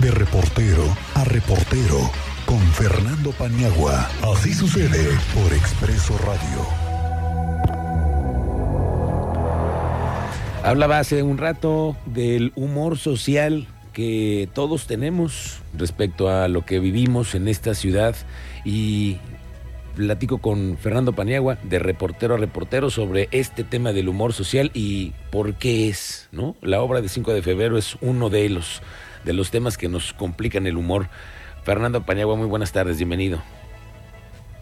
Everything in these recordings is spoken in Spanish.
De reportero a reportero con Fernando Paniagua. Así sucede por Expreso Radio. Hablaba hace un rato del humor social que todos tenemos respecto a lo que vivimos en esta ciudad y platico con Fernando Paniagua de reportero a reportero sobre este tema del humor social y por qué es, ¿no? La obra de 5 de febrero es uno de los de los temas que nos complican el humor. Fernando Paniagua, muy buenas tardes, bienvenido.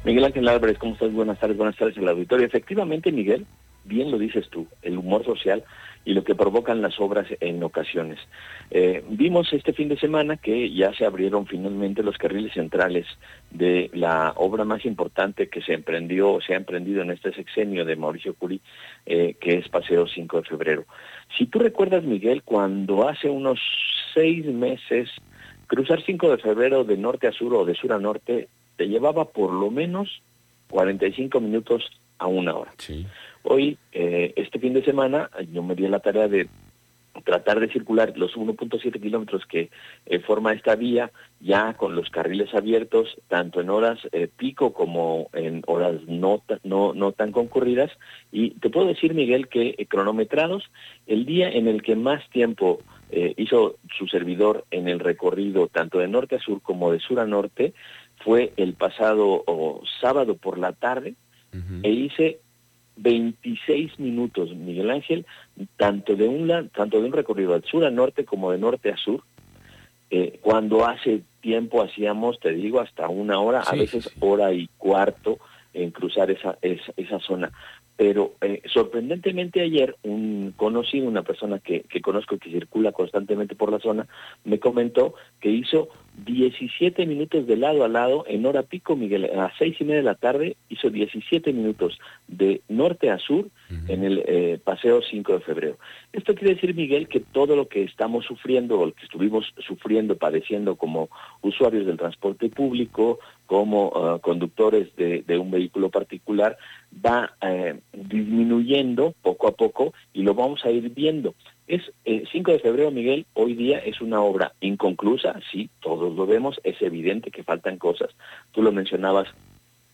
Miguel Ángel Álvarez, ¿cómo estás? Buenas tardes, buenas tardes al auditorio. Efectivamente, Miguel, bien lo dices tú, el humor social y lo que provocan las obras en ocasiones. Eh, vimos este fin de semana que ya se abrieron finalmente los carriles centrales de la obra más importante que se emprendió, se ha emprendido en este sexenio de Mauricio Curi, eh, que es Paseo 5 de Febrero. Si tú recuerdas, Miguel, cuando hace unos seis meses cruzar 5 de febrero de norte a sur o de sur a norte te llevaba por lo menos 45 minutos a una hora. Sí. Hoy, eh, este fin de semana, yo me di la tarea de tratar de circular los 1.7 kilómetros que eh, forma esta vía ya con los carriles abiertos tanto en horas eh, pico como en horas no, no, no tan concurridas. Y te puedo decir Miguel que eh, cronometrados el día en el que más tiempo hizo su servidor en el recorrido tanto de norte a sur como de sur a norte fue el pasado oh, sábado por la tarde e hice 26 minutos, Miguel Ángel, tanto de un tanto de un recorrido al sur a norte como de norte a sur. eh, cuando hace tiempo hacíamos, te digo, hasta una hora, a veces sí. hora y cuarto en cruzar esa, esa, esa zona. Pero eh, sorprendentemente ayer un conocido, una persona que, que conozco que circula constantemente por la zona, me comentó que hizo 17 minutos de lado a lado en hora pico, Miguel, a las seis y media de la tarde hizo 17 minutos de norte a sur en el eh, paseo 5 de febrero. Esto quiere decir, Miguel, que todo lo que estamos sufriendo, o lo que estuvimos sufriendo, padeciendo como usuarios del transporte público, como ah, conductores de, un vehículo particular, va eh, disminuyendo poco a poco y lo vamos a ir viendo. Es eh, 5 de febrero, Miguel, hoy día es una obra inconclusa, sí, todos lo vemos, es evidente que faltan cosas. Tú lo mencionabas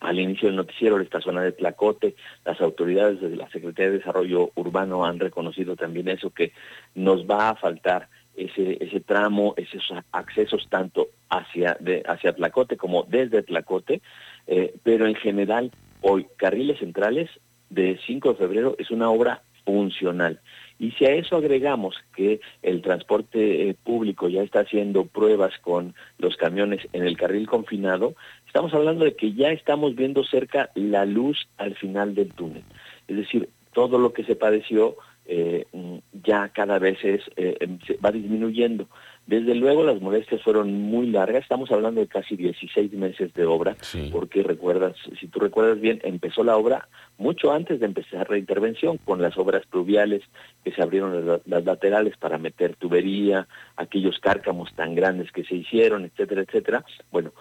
al inicio del noticiero esta zona de Tlacote, las autoridades de la Secretaría de Desarrollo Urbano han reconocido también eso, que nos va a faltar ese, ese tramo, esos accesos tanto hacia, hacia Tlacote como desde Tlacote, eh, pero en general hoy carriles centrales de 5 de febrero es una obra funcional. Y si a eso agregamos que el transporte eh, público ya está haciendo pruebas con los camiones en el carril confinado, estamos hablando de que ya estamos viendo cerca la luz al final del túnel. Es decir, todo lo que se padeció eh, ya cada vez es, eh, em, va disminuyendo. Desde luego las molestias fueron muy largas, estamos hablando de casi 16 meses de obra, Sí. porque recuerdas, si tú recuerdas bien, empezó la obra mucho antes de empezar la intervención, con las obras pluviales que se abrieron las, las laterales para meter tubería, aquellos cárcamos tan grandes que se hicieron, etcétera, etcétera. Bueno,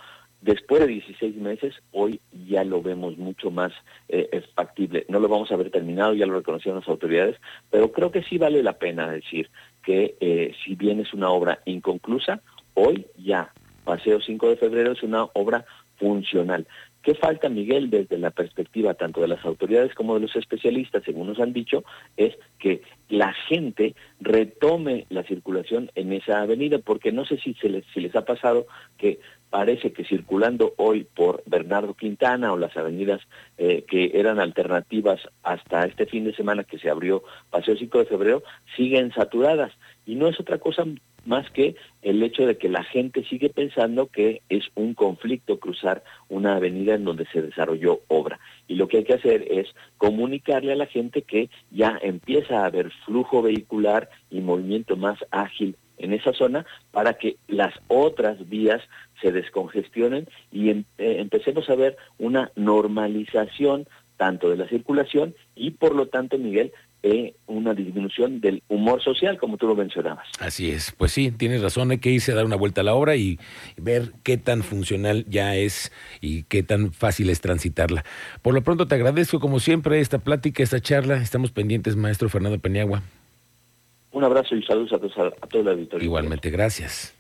después de 16 meses, hoy ya lo vemos mucho más eh, factible. No lo vamos a ver terminado, ya lo reconocieron las autoridades, pero creo que sí vale la pena decir que eh, si bien es una obra inconclusa, hoy ya, Paseo 5 de febrero es una obra funcional. ¿Qué falta, Miguel, desde la perspectiva tanto de las autoridades como de los especialistas, según nos han dicho, es que la gente retome la circulación en esa avenida, porque no sé si, se les, si les ha pasado que parece que circulando hoy por Bernardo Quintana o las avenidas eh, que eran alternativas hasta este fin de semana que se abrió Paseo 5 de febrero, siguen saturadas. Y no es otra cosa más que el hecho de que la gente sigue pensando que es un conflicto cruzar una avenida en donde se desarrolló obra. Y lo que hay que hacer es comunicarle a la gente que ya empieza a haber flujo vehicular y movimiento más ágil en esa zona para que las otras vías se descongestionen y em, eh, empecemos a ver una normalización tanto de la circulación y por lo tanto, Miguel, eh, una disminución del humor social, como tú lo mencionabas. Así es, pues sí, tienes razón, hay que irse a dar una vuelta a la obra y ver qué tan funcional ya es y qué tan fácil es transitarla. Por lo pronto te agradezco como siempre esta plática, esta charla, estamos pendientes, maestro Fernando Peniagua. Un abrazo y saludos a todos a, todo el auditorio. Igualmente, gracias.